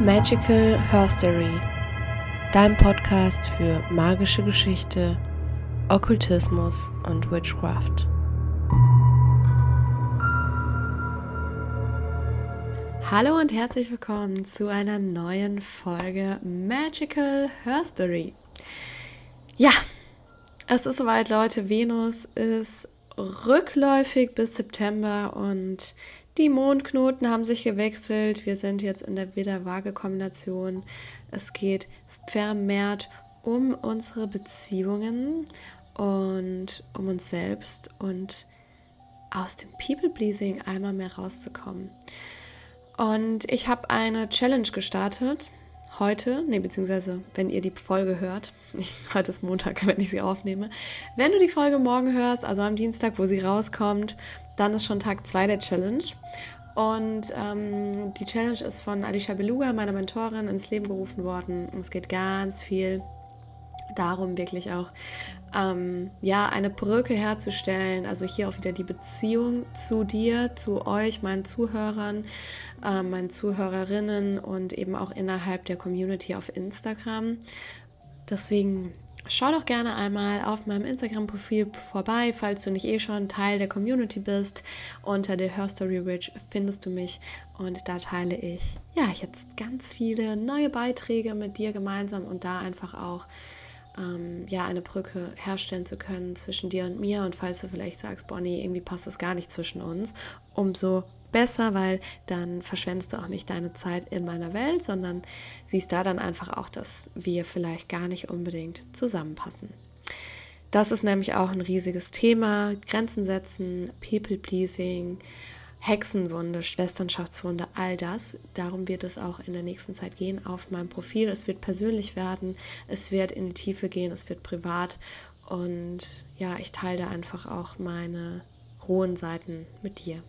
Magical Herstory, dein Podcast für magische Geschichte, Okkultismus und Witchcraft. Hallo und herzlich willkommen zu einer neuen Folge Magical Herstory. Ja, es ist soweit, Leute. Venus ist rückläufig bis September und die Mondknoten haben sich gewechselt. Wir sind jetzt in der Widder-Waage-Kombination. Es geht vermehrt um unsere Beziehungen und um uns selbst und aus dem People-Pleasing einmal mehr rauszukommen. Und ich habe eine Challenge gestartet heute, nee, beziehungsweise wenn ihr die Folge hört, heute ist Montag, wenn ich sie aufnehme, wenn du die Folge morgen hörst, also am Dienstag, wo sie rauskommt, dann ist schon Tag 2 der Challenge. Und ähm, die Challenge ist von Alicia Beluga, meiner Mentorin, ins Leben gerufen worden. Es geht ganz viel darum, wirklich auch ähm, ja, eine Brücke herzustellen. Also hier auch wieder die Beziehung zu dir, zu euch, meinen Zuhörern, äh, meinen Zuhörerinnen und eben auch innerhalb der Community auf Instagram. Deswegen schau doch gerne einmal auf meinem Instagram-Profil vorbei, falls du nicht eh schon Teil der Community bist. Unter der Herstory Ridge findest du mich und da teile ich ja jetzt ganz viele neue Beiträge mit dir gemeinsam und da einfach auch ähm, ja, eine Brücke herstellen zu können zwischen dir und mir. Und falls du vielleicht sagst, Bonnie, irgendwie passt es gar nicht zwischen uns, umso besser, weil dann verschwendest du auch nicht deine Zeit in meiner Welt, sondern siehst da dann einfach auch, dass wir vielleicht gar nicht unbedingt zusammenpassen. Das ist nämlich auch ein riesiges Thema. Grenzen setzen, People-Pleasing, Hexenwunde, Schwesternschaftswunde, all das. Darum wird es auch in der nächsten Zeit gehen auf meinem Profil. Es wird persönlich werden, es wird in die Tiefe gehen, es wird privat. Und ja, ich teile da einfach auch meine rohen Seiten mit dir.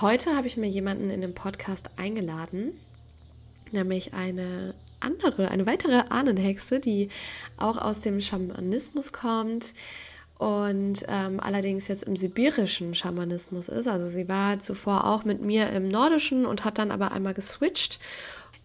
Heute habe ich mir jemanden in den Podcast eingeladen, nämlich eine andere, eine weitere Ahnenhexe, die auch aus dem Schamanismus kommt, und ähm, allerdings jetzt im sibirischen Schamanismus ist. Also sie war zuvor auch mit mir im nordischen und hat dann aber einmal geswitcht.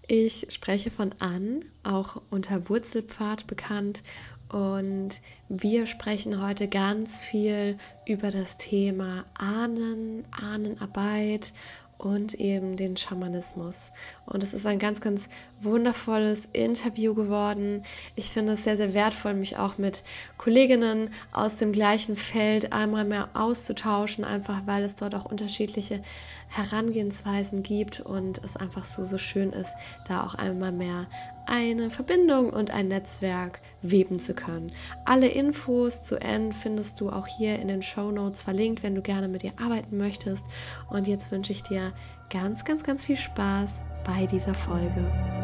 Ich spreche von An, auch unter Wurzelpfad bekannt. Und wir sprechen heute ganz viel über das Thema Ahnen, Ahnenarbeit und eben den Schamanismus. Und es ist ein ganz, ganz wundervolles Interview geworden. Ich finde es sehr, sehr wertvoll, mich auch mit Kolleginnen aus dem gleichen Feld einmal mehr auszutauschen, einfach weil es dort auch unterschiedliche Herangehensweisen gibt und es einfach so, so schön ist, da auch einmal mehr eine Verbindung und ein Netzwerk weben zu können. Alle Infos zu N findest du auch hier in den Show Notes verlinkt, wenn du gerne mit ihr arbeiten möchtest. Und jetzt wünsche ich dir ganz, ganz, ganz viel Spaß bei dieser Folge.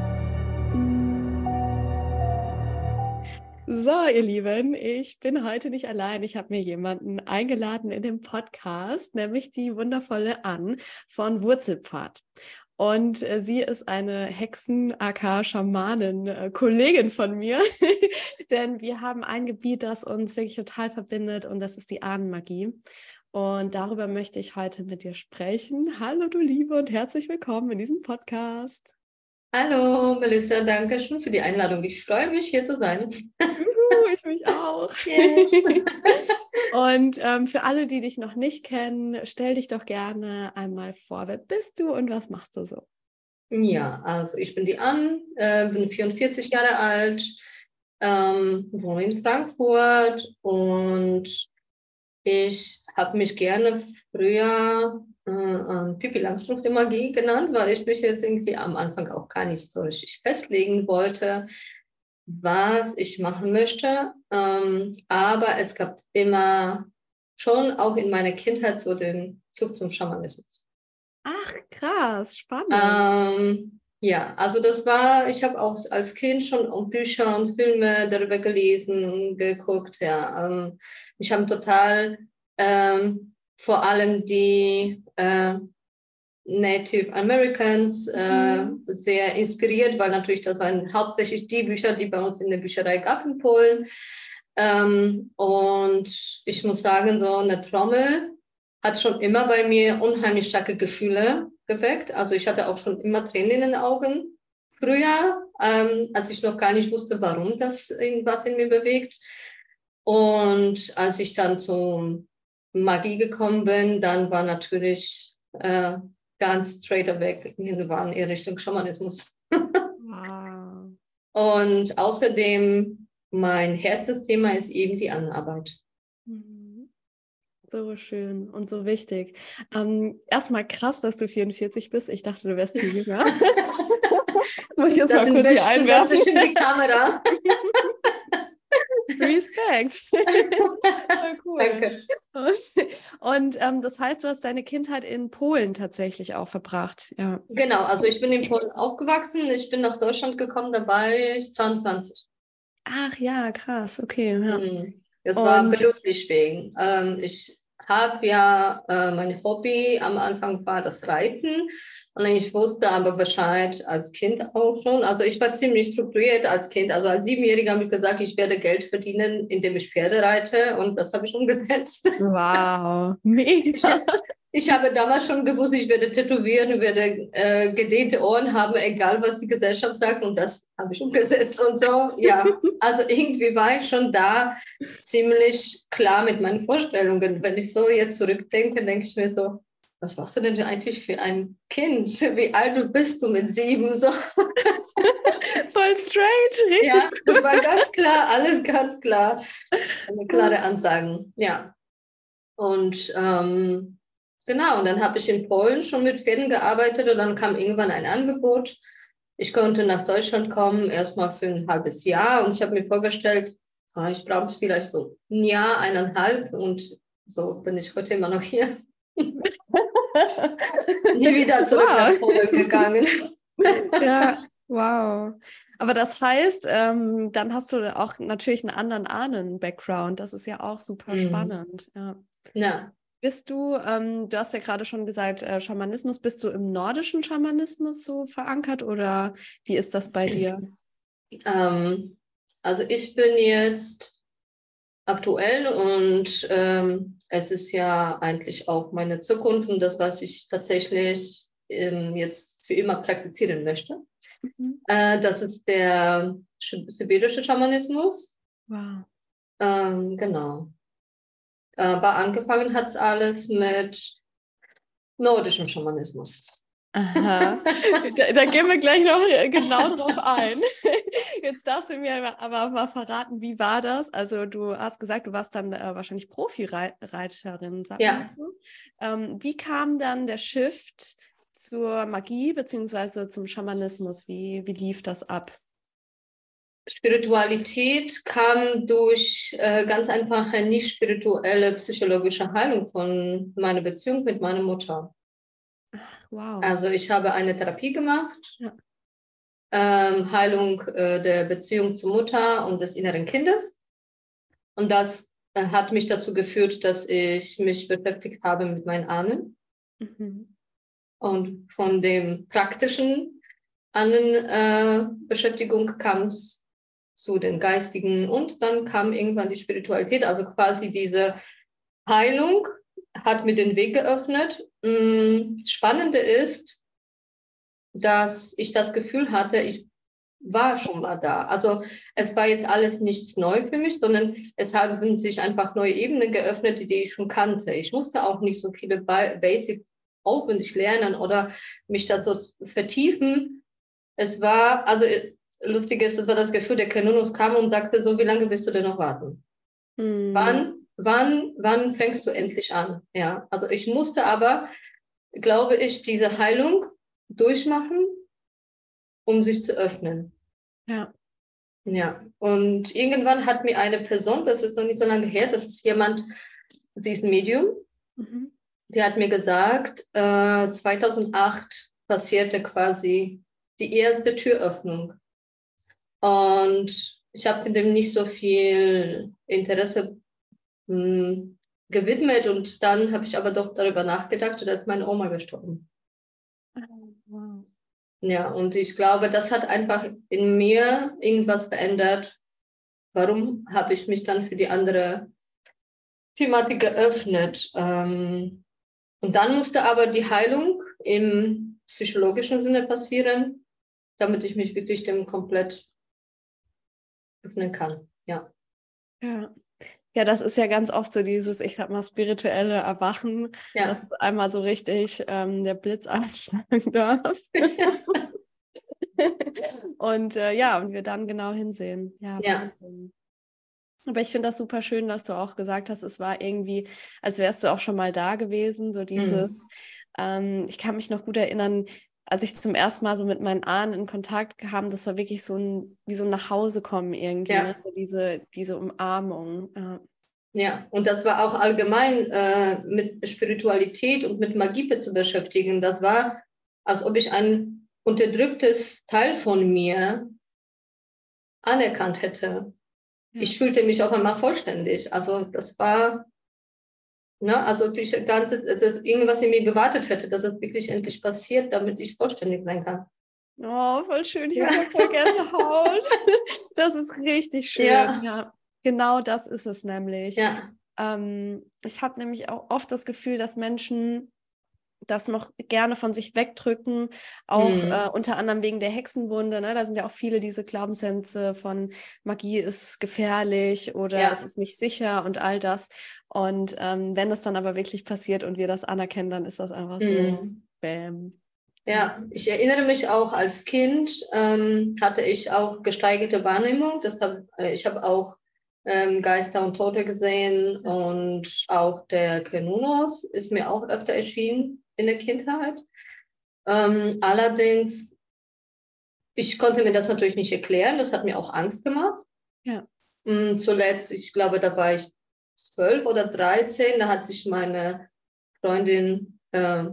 So, ihr Lieben, ich bin heute nicht allein. Ich habe mir jemanden eingeladen in den Podcast, nämlich die wundervolle Ann von Wurzelpfad. Und äh, sie ist eine Hexen, aka Schamanin, äh, von mir. Denn wir haben ein Gebiet, das uns wirklich total verbindet und das ist die Ahnenmagie. Und darüber möchte ich heute mit dir sprechen. Hallo, du Liebe, und herzlich willkommen in diesem Podcast. Hallo, Melissa, danke schön für die Einladung. Ich freue mich, hier zu sein. ich mich auch. Yes. und ähm, für alle, die dich noch nicht kennen, stell dich doch gerne einmal vor. Wer bist du und was machst du so? Ja, also ich bin die Ann, äh, bin 44 Jahre alt, ähm, wohne in Frankfurt und ich habe mich gerne früher äh, Pippi Langstrumpf der Magie genannt, weil ich mich jetzt irgendwie am Anfang auch gar nicht so richtig festlegen wollte, was ich machen möchte. Ähm, aber es gab immer schon auch in meiner Kindheit so den Zug zum Schamanismus. Ach, krass, spannend. Ähm, ja, also das war, ich habe auch als Kind schon Bücher und Filme darüber gelesen und geguckt. Ja, ähm, mich haben total ähm, vor allem die äh, Native Americans äh, mhm. sehr inspiriert, weil natürlich das waren hauptsächlich die Bücher, die bei uns in der Bücherei gab in Polen. Ähm, und ich muss sagen, so eine Trommel hat schon immer bei mir unheimlich starke Gefühle geweckt. Also ich hatte auch schon immer Tränen in den Augen, früher, ähm, als ich noch gar nicht wusste, warum das irgendwas in mir bewegt. Und als ich dann zur Magie gekommen bin, dann war natürlich äh, ganz straight weg irgendwann in Richtung Schamanismus. wow. Und außerdem, mein Herzensthema ist eben die Anarbeit. Mhm. So schön und so wichtig. Ähm, erstmal krass, dass du 44 bist. Ich dachte, du wärst viel jünger. Muss ich jetzt das mal kurz hier einwerfen. Das ist bestimmt die Kamera. Respekt. Cool. Danke. Und ähm, das heißt, du hast deine Kindheit in Polen tatsächlich auch verbracht. Ja. Genau, also ich bin in Polen aufgewachsen. Ich bin nach Deutschland gekommen, da war ich 22. Ach ja, krass, okay. Ja. Mhm. Das war beruflich wegen. Ähm, ich habe ja äh, mein Hobby am Anfang war das Reiten und ich wusste aber Bescheid als Kind auch schon. Also ich war ziemlich strukturiert als Kind. Also als Siebenjähriger habe ich gesagt, ich werde Geld verdienen, indem ich Pferde reite und das habe ich umgesetzt. Wow, mega. Ich habe damals schon gewusst, ich werde tätowieren, werde äh, gedehnte Ohren haben, egal was die Gesellschaft sagt. Und das habe ich umgesetzt und so. Ja, also irgendwie war ich schon da ziemlich klar mit meinen Vorstellungen. Wenn ich so jetzt zurückdenke, denke ich mir so, was warst du denn eigentlich für ein Kind? Wie alt bist du mit sieben? So. Voll straight, richtig. Ja, das war ganz klar, alles ganz klar. Eine klare Ansagen, ja. Und ähm, Genau, und dann habe ich in Polen schon mit Pferden gearbeitet und dann kam irgendwann ein Angebot. Ich konnte nach Deutschland kommen, erstmal für ein halbes Jahr und ich habe mir vorgestellt, ah, ich brauche vielleicht so ein Jahr, eineinhalb und so bin ich heute immer noch hier. Nie wieder zurück wow. nach Polen gegangen. ja, wow. Aber das heißt, ähm, dann hast du auch natürlich einen anderen Ahnen-Background. Das ist ja auch super mhm. spannend. Ja. ja. Bist du, ähm, du hast ja gerade schon gesagt, äh, Schamanismus, bist du im nordischen Schamanismus so verankert oder wie ist das bei dir? Ähm, also ich bin jetzt aktuell und ähm, es ist ja eigentlich auch meine Zukunft und das, was ich tatsächlich ähm, jetzt für immer praktizieren möchte. Mhm. Äh, das ist der sibirische Schamanismus. Wow. Ähm, genau. Aber angefangen hat es alles mit nordischem Schamanismus. Aha. Da, da, gehen wir gleich noch genau drauf ein. Jetzt darfst du mir aber mal verraten, wie war das? Also du hast gesagt, du warst dann äh, wahrscheinlich Profireiterin, sagst ja. du. Ähm, wie kam dann der Shift zur Magie bzw. zum Schamanismus? Wie, wie lief das ab? Spiritualität kam durch äh, ganz einfache, nicht spirituelle psychologische Heilung von meiner Beziehung mit meiner Mutter. wow. Also ich habe eine Therapie gemacht, ja. ähm, Heilung äh, der Beziehung zur Mutter und des inneren Kindes. Und das äh, hat mich dazu geführt, dass ich mich beschäftigt habe mit meinen Ahnen. Mhm. Und von dem praktischen Ahnenbeschäftigung äh, kam es zu den geistigen und dann kam irgendwann die Spiritualität, also quasi diese Heilung hat mir den Weg geöffnet. Das mm, Spannende ist, dass ich das Gefühl hatte, ich war schon mal da. Also es war jetzt alles nichts neu für mich, sondern es haben sich einfach neue Ebenen geöffnet, die ich schon kannte. Ich musste auch nicht so viele Basics auswendig lernen oder mich da so vertiefen. Es war, also lustig ist, das war das Gefühl, der Kanonus kam und sagte so, wie lange willst du denn noch warten? Mhm. Wann, wann, wann fängst du endlich an? Ja, also ich musste aber, glaube ich, diese Heilung durchmachen, um sich zu öffnen. Ja. Ja, und irgendwann hat mir eine Person, das ist noch nicht so lange her, das ist jemand, sie ist ein Medium, mhm. die hat mir gesagt, äh, 2008 passierte quasi die erste Türöffnung und ich habe dem nicht so viel Interesse mh, hm, gewidmet und dann habe ich aber doch darüber nachgedacht, da ist meine Oma gestorben. wow. Ja, und ich glaube, das hat einfach in mir irgendwas verändert. Warum habe ich mich dann für die andere Thematik geöffnet? Ähm, und dann musste aber die Heilung im psychologischen Sinne passieren. damit ich mich wirklich dem komplett öffnen kann. Ja. Ja. Ja, das ist ja ganz oft so dieses, ich sag mal, spirituelle Erwachen, ja. dass es einmal so richtig ähm, der Blitz einschlagen darf. und äh, ja, und wir dann genau hinsehen. Ja, ja. Wahnsinn. Aber ich finde das super schön, dass du auch gesagt hast, es war irgendwie, als wärst du auch schon mal da gewesen, so dieses, mhm. ähm, ich kann mich noch gut erinnern, als ich zum ersten Mal so mit meinen Ahnen in Kontakt kam, das war wirklich so ein, wie so ein Nachhausekommen irgendwie, ja. ne? so diese, diese Umarmung. Ja. ja, und das war auch allgemein äh, mit Spiritualität und mit Magie zu beschäftigen. Das war, als ob ich ein unterdrücktes Teil von mir anerkannt hätte. Ja. Ich fühlte mich auf einmal vollständig. Also das war Ne? Also ich ganze, dass irgendwas in mir gewartet hätte, dass es wirklich endlich passiert, damit ich vollständig sein kann. Oh, voll schön. Ich ja. habe voll Haut. Das ist richtig schön. Ja. ja. Genau das ist es nämlich. Ja. Ähm, ich habe nämlich auch oft das Gefühl, dass Menschen das noch gerne von sich wegdrücken, auch mhm. äh, unter anderem wegen der Hexenwunde. Ne? Da sind ja auch viele diese Glaubenssätze von Magie ist gefährlich oder ja. es ist nicht sicher und all das. Und ähm, wenn es dann aber wirklich passiert und wir das anerkennen, dann ist das einfach so, mhm. bam. Ja, ich erinnere mich auch als Kind ähm, hatte ich auch gesteigerte Wahrnehmung. Das hab, äh, ich habe auch ähm, Geister und Tote gesehen und auch der Kenunos ist mir auch öfter erschienen in der Kindheit. Ähm, allerdings, ich konnte mir das natürlich nicht erklären, das hat mir auch Angst gemacht. Ja. Und mm, zuletzt, ich glaube, da war ich zwölf oder dreizehn, da hat sich meine Freundin äh,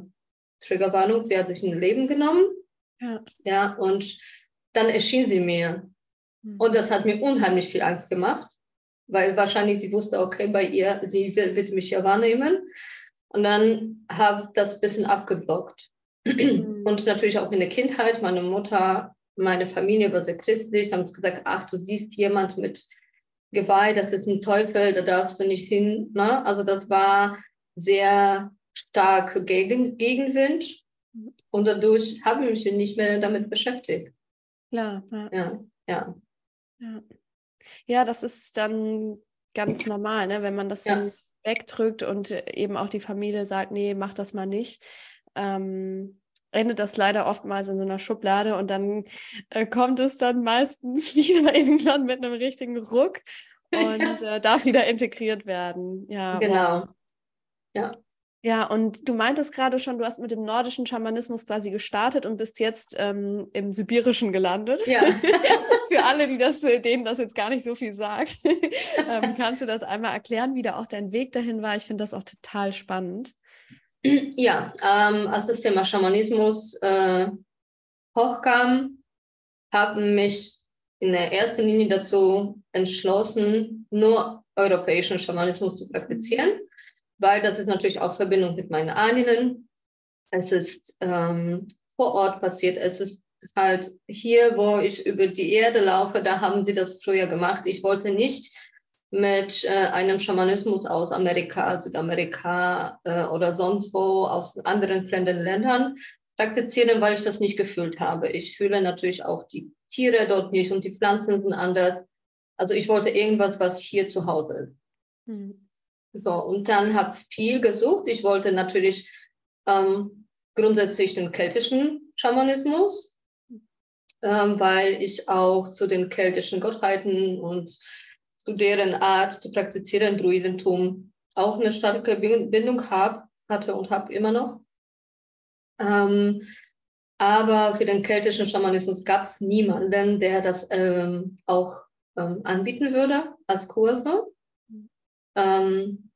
Triggerwarnung, sie hat sich ein Leben genommen. Ja. ja, und dann erschien sie mir. Mhm. Und das hat mir unheimlich viel Angst gemacht, weil wahrscheinlich sie wusste, okay, bei ihr, sie wird, wird mich ja wahrnehmen. Und dann habe das ein bisschen abgeblockt. Mhm. Und natürlich auch in der Kindheit, meine Mutter, meine Familie war sehr christlich, haben gesagt, ach, du siehst jemand mit Geweih, das ist ein Teufel, da darfst du nicht hin. Ne? Also das war sehr stark gegen, Gegenwind. Und dadurch habe ich mich nicht mehr damit beschäftigt. Klar, ja. Ja, ja. ja. ja das ist dann ganz normal, ne? wenn man das ja wegdrückt und eben auch die Familie sagt, nee, mach das mal nicht, ähm, endet das leider oftmals in so einer Schublade und dann äh, kommt es dann meistens wieder irgendwann mit einem richtigen Ruck und äh, darf wieder integriert werden. Ja, genau. Wow. Ja. Ja, und du meintest gerade schon, du hast mit dem nordischen Schamanismus quasi gestartet und bist jetzt ähm, im Sibirischen gelandet. Ja. Für alle, die das, äh, denen das jetzt gar nicht so viel sagt, ähm, kannst du das einmal erklären, wie da auch dein Weg dahin war? Ich finde das auch total spannend. Ja, ähm, als das Thema Schamanismus äh, hochkam, habe mich in der ersten Linie dazu entschlossen, nur europäischen Schamanismus zu praktizieren weil das ist natürlich auch Verbindung mit meinen Ahnen. Es ist ähm, vor Ort passiert. Es ist halt hier, wo ich über die Erde laufe, da haben sie das früher gemacht. Ich wollte nicht mit äh, einem Schamanismus aus Amerika, Südamerika äh, oder sonst wo aus anderen fremden Ländern praktizieren, weil ich das nicht gefühlt habe. Ich fühle natürlich auch die Tiere dort nicht und die Pflanzen sind anders. Also ich wollte irgendwas, was hier zu Hause ist. Hm. So, und dann habe viel gesucht. Ich wollte natürlich ähm, grundsätzlich den keltischen Schamanismus, ähm, weil ich auch zu den keltischen Gottheiten und zu deren Art zu praktizieren, Druidentum, auch eine starke Bindung hab, hatte und habe immer noch. Ähm, aber für den keltischen Schamanismus gab es niemanden, der das ähm, auch ähm, anbieten würde als Kurse. Ähm,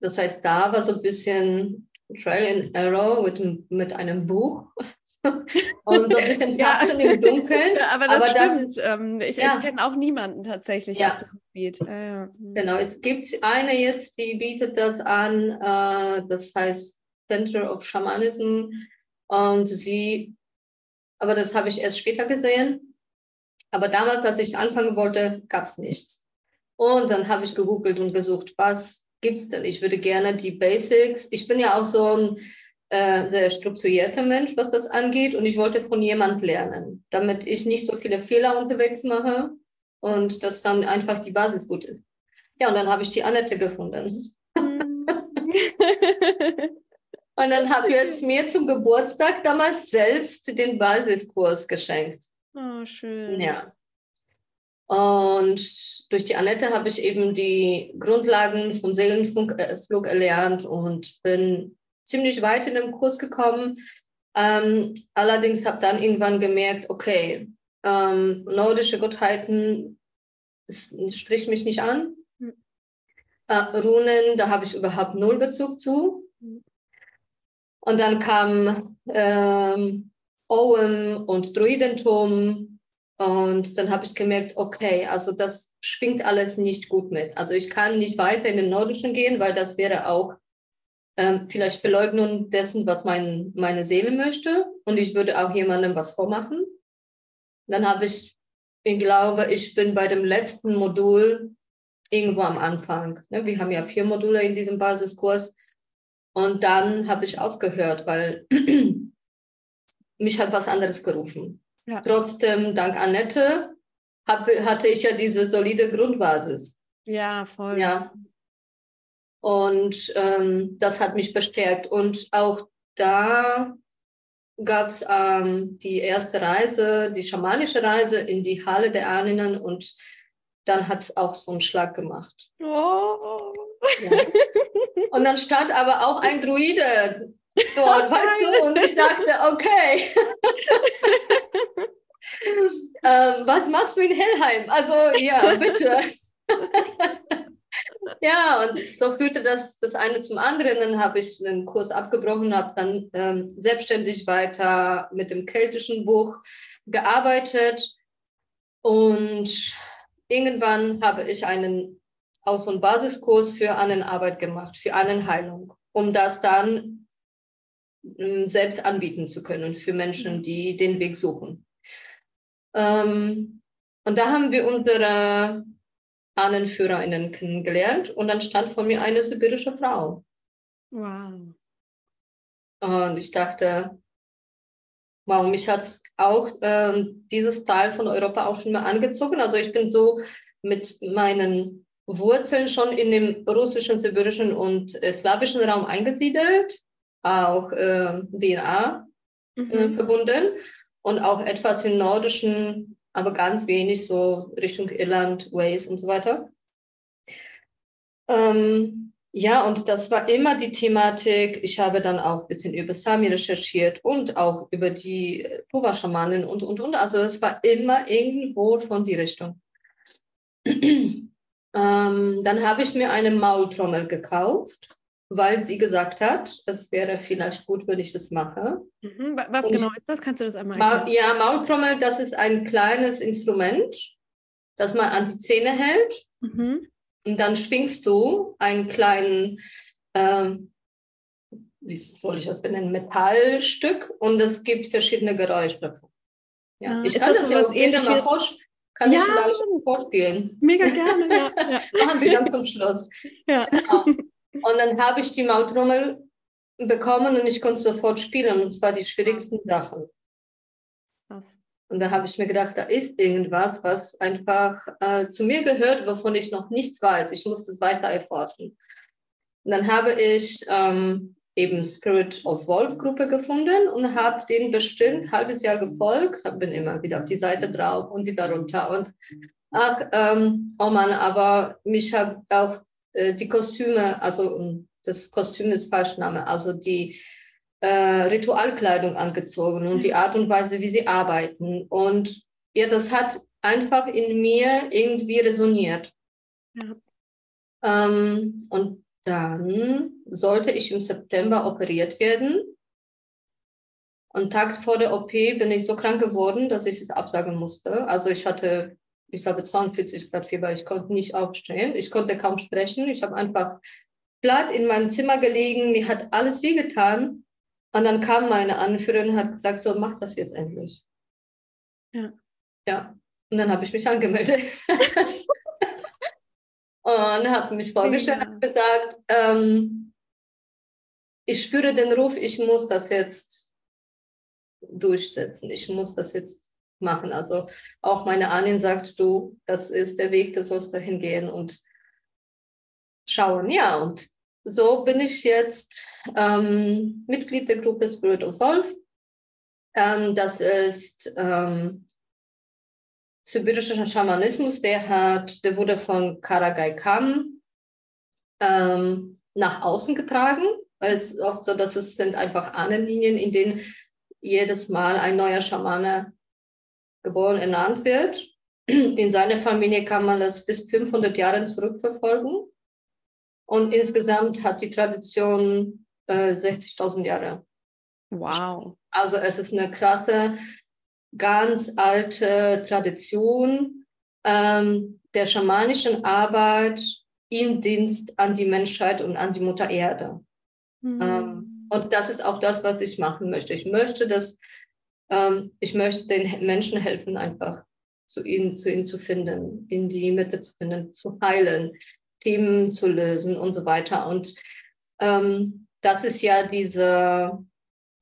das heißt, da war so ein bisschen Trial and Error mit, mit einem Buch. und so ein bisschen Tasten ja. im Dunkeln. Aber das aber stimmt. Das, ähm, ich, ja. ich kenne auch niemanden tatsächlich ja. auf dem Gebiet. Äh, genau, es gibt eine jetzt, die bietet das an, äh, das heißt Center of Shamanism. Und sie, aber das habe ich erst später gesehen. Aber damals, als ich anfangen wollte, gab es nichts. Und dann habe ich gegoogelt und gesucht, was gibt es denn? Ich würde gerne die Basics. Ich bin ja auch so ein äh, sehr strukturierter Mensch, was das angeht. Und ich wollte von jemand lernen, damit ich nicht so viele Fehler unterwegs mache und dass dann einfach die Basis gut ist. Ja, und dann habe ich die Annette gefunden. Mhm. und dann habe ich jetzt mir zum Geburtstag damals selbst den Basiskurs geschenkt. Oh, schön. Ja. Und durch die Annette habe ich eben die Grundlagen vom Seelenflug äh, erlernt und bin ziemlich weit in dem Kurs gekommen. Ähm, allerdings habe dann irgendwann gemerkt, okay, ähm, nordische Gottheiten spricht mich nicht an. Mhm. Äh, Runen, da habe ich überhaupt null Bezug zu. Mhm. Und dann kam ähm, Oem und Druidentum. Und dann habe ich gemerkt, okay, also das schwingt alles nicht gut mit. Also ich kann nicht weiter in den Nordischen gehen, weil das wäre auch ähm, vielleicht Verleugnung dessen, was mein, meine Seele möchte. Und ich würde auch jemandem was vormachen. Dann habe ich, ich glaube, ich bin bei dem letzten Modul irgendwo am Anfang. Ne? Wir haben ja vier Module in diesem Basiskurs. Und dann habe ich aufgehört, weil mich hat was anderes gerufen. Ja. Trotzdem, dank Annette, hab, hatte ich ja diese solide Grundbasis. Ja, voll. Ja. Und ähm, das hat mich bestärkt. Und auch da gab es ähm, die erste Reise, die schamanische Reise in die Halle der Ahnen und dann hat es auch so einen Schlag gemacht. Oh. Ja. Und dann stand aber auch ein Druide dort, weißt du? Und ich dachte, okay. ähm, was machst du in Hellheim? Also ja, bitte. Ja, und so führte das das eine zum anderen. Dann habe ich einen Kurs abgebrochen, habe dann ähm, selbstständig weiter mit dem keltischen Buch gearbeitet. Und irgendwann habe ich einen so einen Basiskurs für Annenarbeit gemacht, für Annenheilung, um das dann selbst anbieten zu können für Menschen, die den Weg suchen. Ähm, und da haben wir unsere AhnenführerInnen kennengelernt und dann stand vor mir eine sibirische Frau. Wow. Und ich dachte, wow, mich hat auch äh, dieses Teil von Europa auch schon mal angezogen. Also ich bin so mit meinen Wurzeln schon in dem russischen, sibirischen und äh, slawischen Raum eingesiedelt, auch äh, DNA äh, mhm. verbunden und auch etwa den nordischen aber ganz wenig so Richtung Irland, Wales und so weiter. Ähm, ja, und das war immer die Thematik. Ich habe dann auch ein bisschen über Sami recherchiert und auch über die Puva-Schamanen und, und, und. Also es war immer irgendwo von die Richtung. ähm, dann habe ich mir eine Maultrommel gekauft weil sie gesagt hat, es wäre vielleicht gut, wenn ich das mache. Mhm. Was und genau ist das? Kannst du das einmal erklären? Ja, Maultrommel, das ist ein kleines Instrument, das man an die Zähne hält. Mhm. Und dann schwingst du einen kleinen, ähm, wie soll ich das benennen, Metallstück und es gibt verschiedene Geräusche. Ja, ah, ich kann das, das so ähnliches? Mal kann ja, ich vielleicht vorspielen. Mega gerne, ja. ja. Machen wir dann zum Schluss. Ja. Genau. Und dann habe ich die Maultrommel bekommen und ich konnte sofort spielen. Und zwar die schwierigsten Sachen. Was? Und da habe ich mir gedacht, da ist irgendwas, was einfach äh, zu mir gehört, wovon ich noch nichts weiß. Ich muss das weiter erforschen. Und dann habe ich ähm, eben Spirit of Wolf Gruppe gefunden und habe den bestimmt ein halbes Jahr gefolgt, bin immer wieder auf die Seite drauf und wieder runter und ach, ähm, oh Mann, aber mich hat auch äh, die Kostüme, also ähm, das Kostüm ist Falschname, also die äh, Ritualkleidung angezogen und die mhm. Art und Weise, wie sie arbeiten. Und ja, das hat einfach in mir irgendwie resoniert. Ja. Ähm, und dann sollte ich im September operiert werden. Und Tag vor der OP bin ich so krank geworden, dass ich es absagen musste. Also ich hatte ich glaube 42 Grad Fieber. Ich konnte nicht aufstehen. Ich konnte kaum sprechen. Ich habe einfach platt in meinem Zimmer gelegen. Mir hat alles wehgetan. Und dann kam meine Anführerin und hat gesagt, so mach das jetzt endlich. Ja. Ja. Und dann habe ich mich angemeldet. und habe mich vorgestellt und gesagt, ähm, ich spüre den Ruf, ich muss das jetzt durchsetzen, ich muss das jetzt machen. Also auch meine Ahnen sagt, du, das ist der Weg, du sollst dahin gehen und schauen. Ja, und so bin ich jetzt ähm, Mitglied der Gruppe Spirit of Wolf. Ähm, das ist ähm, sibirischer Schamanismus, der hat, der wurde von Karagai Kam ähm, nach außen getragen. Es ist oft so, dass es sind einfach Ahnenlinien, in denen jedes Mal ein neuer Schamane geboren ernannt wird. In seine Familie kann man das bis 500 Jahre zurückverfolgen. Und insgesamt hat die Tradition äh, 60.000 Jahre. Wow. Also es ist eine krasse, ganz alte Tradition ähm, der schamanischen Arbeit im Dienst an die Menschheit und an die Mutter Erde. Mhm. Ähm, und das ist auch das, was ich machen möchte. Ich möchte, dass ähm, ich möchte den Menschen helfen, einfach zu ihnen, zu ihnen zu finden, in die Mitte zu finden, zu heilen, Themen zu lösen und so weiter. Und ähm, das ist ja dieser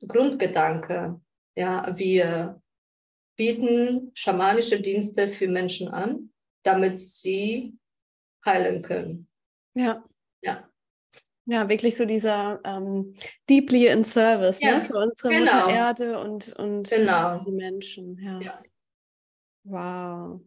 Grundgedanke. Ja, wir bieten schamanische Dienste für Menschen an, damit sie heilen können. Ja. Ja. Ja, wirklich so dieser ähm, deeply in service ne, für unsere genau. Mutter Erde und, und genau. die Menschen. Ja. ja. Wow.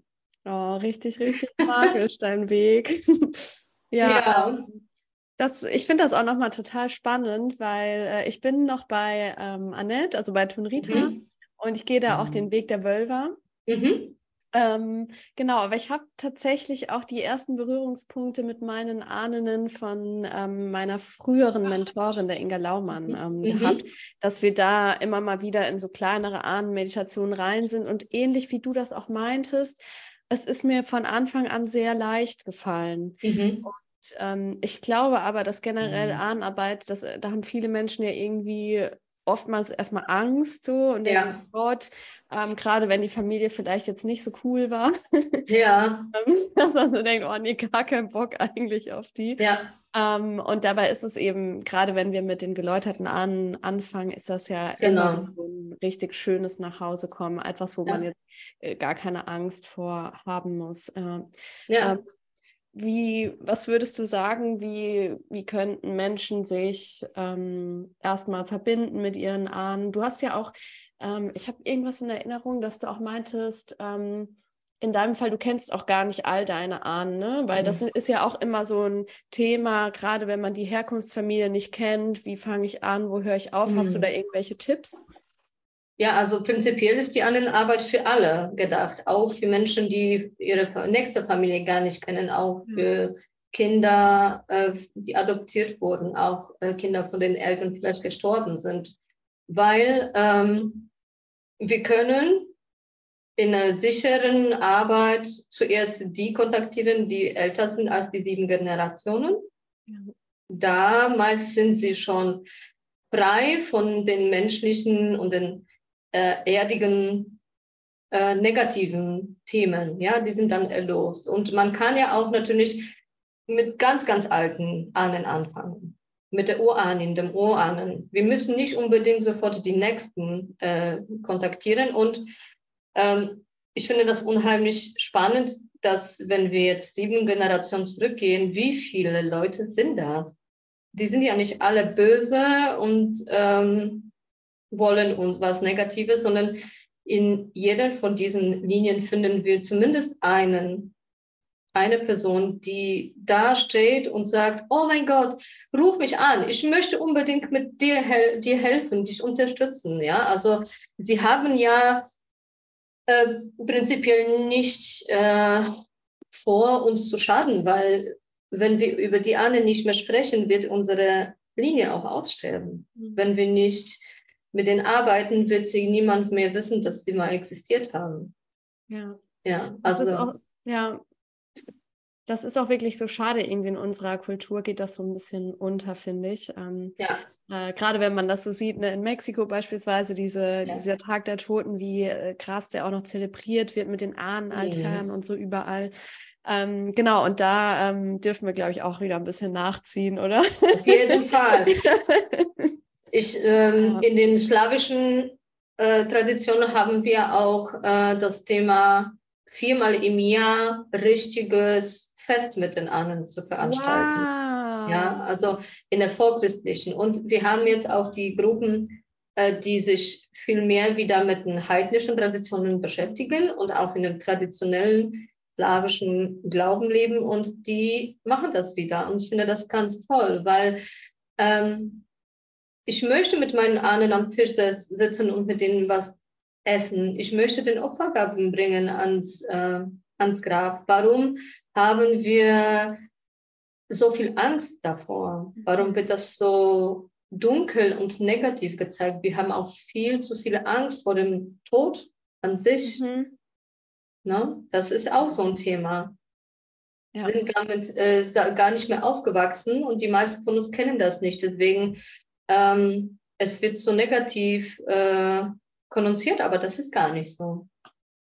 Oh, richtig, richtig magisch, dein Weg. ja. ja. Ähm, das, ich finde das auch nochmal total spannend, weil äh, ich bin noch bei ähm, Annette, also bei Tunrita, mhm. und ich gehe da auch den mhm. Weg der Wölver. Mhm. Ähm, genau, aber ich habe tatsächlich auch die ersten Berührungspunkte mit meinen Ahnen von ähm, meiner früheren Mentorin, der Inga Laumann, mhm. ähm, mhm. gehabt, dass wir da immer mal wieder in so kleinere Ahnenmeditationen rein sind und ähnlich wie du das auch meintest, es ist mir von Anfang an sehr leicht gefallen. Mhm. Und ähm, ich glaube aber, dass generell mhm. Ahnenarbeit, das, da haben viele Menschen ja irgendwie oftmals erstmal Angst so und ja. denken, Gott, ähm, gerade wenn die Familie vielleicht jetzt nicht so cool war. Ja. Ähm, dass man so denkt, oh nee, gar keinen Bock eigentlich auf die. Ja. Ähm, und dabei ist es eben, gerade wenn wir mit den geläuterten Ahnen anfangen, ist das ja genau. immer so ein richtig schönes Nachhausekommen, etwas, wo ja. man jetzt äh, gar keine Angst vor haben muss. Äh, ja. Ähm, wie, was würdest du sagen, wie, wie könnten Menschen sich ähm, erstmal verbinden mit ihren Ahnen? Du hast ja auch, ähm, ich habe irgendwas in Erinnerung, dass du auch meintest, ähm, in deinem Fall, du kennst auch gar nicht all deine Ahnen, ne? Weil mhm. das ist ja auch immer so ein Thema, gerade wenn man die Herkunftsfamilie nicht kennt, wie fange ich an, wo höre ich auf? Mhm. Hast du da mhm. irgendwelche Tipps? Ja, also prinzipiell ist die Annenarbeit für alle gedacht, auch für Menschen, die ihre nächste Familie gar nicht kennen, auch für Kinder, äh, die adoptiert wurden, auch äh, Kinder von den Eltern vielleicht gestorben sind, weil ähm, wir können in einer sicheren Arbeit zuerst die kontaktieren, die älter sind als die sieben Generationen. Damals sind sie schon frei von den menschlichen und den äh, erdigen äh, negativen Themen, ja, die sind dann erlost. Und man kann ja auch natürlich mit ganz, ganz alten Ahnen anfangen, mit der Urahnin, dem Urahnen. Wir müssen nicht unbedingt sofort die Nächsten äh, kontaktieren. Und ähm, ich finde das unheimlich spannend, dass wenn wir jetzt sieben Generationen zurückgehen, wie viele Leute sind da? Die sind ja nicht alle böse und ähm, wollen uns was Negatives, sondern in jeder von diesen Linien finden wir zumindest einen, eine Person, die da steht und sagt, oh mein Gott, ruf mich an, ich möchte unbedingt mit dir, hel dir helfen, dich unterstützen. Ja, also sie haben ja äh, prinzipiell nicht äh, vor, uns zu schaden, weil wenn wir über die Ahnen nicht mehr sprechen, wird unsere Linie auch aussterben. Mhm. Wenn wir nicht mit den Arbeiten wird sie niemand mehr wissen, dass sie mal existiert haben. Ja. Ja, also das, das auch, ja, das ist auch wirklich so schade. Irgendwie in unserer Kultur geht das so ein bisschen unter, finde ich. Ähm, ja. Äh, Gerade wenn man das so sieht, ne, in Mexiko beispielsweise, diese, ja. dieser Tag der Toten, wie äh, krass der auch noch zelebriert wird mit den Ahnenaltären mhm. und so überall. Ähm, genau, und da ähm, dürfen wir, glaube ich, auch wieder ein bisschen nachziehen, oder? Auf jeden Fall. Ich, ähm. In den slawischen äh, Traditionen haben wir auch äh, das Thema viermal im Jahr richtiges Fest mit den Ahnen zu veranstalten. Wow. Ja, also in der vorchristlichen. Und wir haben jetzt auch die Gruppen, äh, die sich viel mehr wieder mit den heidnischen Traditionen beschäftigen und auch in dem traditionellen slawischen Glauben leben und die machen das wieder. Und ich finde das ganz toll, weil ähm, ich möchte mit meinen Ahnen am Tisch sitzen und mit denen was essen. Ich möchte den Opfergaben bringen ans, äh, ans Grab. Warum haben wir so viel Angst davor? Warum wird das so dunkel und negativ gezeigt? Wir haben auch viel zu viel Angst vor dem Tod an sich. Mhm. Ne? Das ist auch so ein Thema. Ja. Sind damit äh, gar nicht mehr aufgewachsen und die meisten von uns kennen das nicht. Deswegen, ähm, es wird so negativ äh, konnotiert, aber das ist gar nicht so.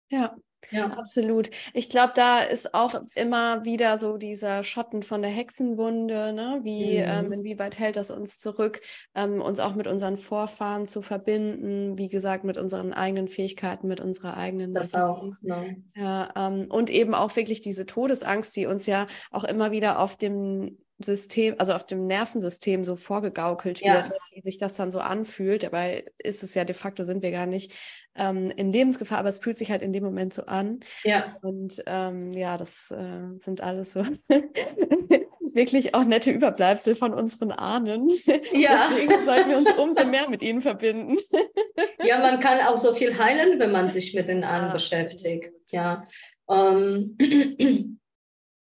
Ja. Ja, absolut. Ich glaube, da ist auch immer wieder so dieser Schatten von der Hexenwunde, ne? Wie, mhm. ähm, inwieweit hält das uns zurück, ähm, uns auch mit unseren Vorfahren zu verbinden, wie gesagt, mit unseren eigenen Fähigkeiten, mit unserer eigenen. Das Natur. auch, genau. Ja, ähm, und eben auch wirklich diese Todesangst, die uns ja auch immer wieder auf dem System, also auf dem Nervensystem so vorgegaukelt wird, ja. wie sich das dann so anfühlt. Dabei ist es ja de facto, sind wir gar nicht ähm, in Lebensgefahr, aber es fühlt sich halt in dem Moment so an. Ja. Und ähm, ja, das äh, sind alles so wirklich auch nette Überbleibsel von unseren Ahnen. Ja. Deswegen sollten wir uns umso mehr mit ihnen verbinden. ja, man kann auch so viel heilen, wenn man sich mit den Ahnen ja, beschäftigt. Ja. Ähm,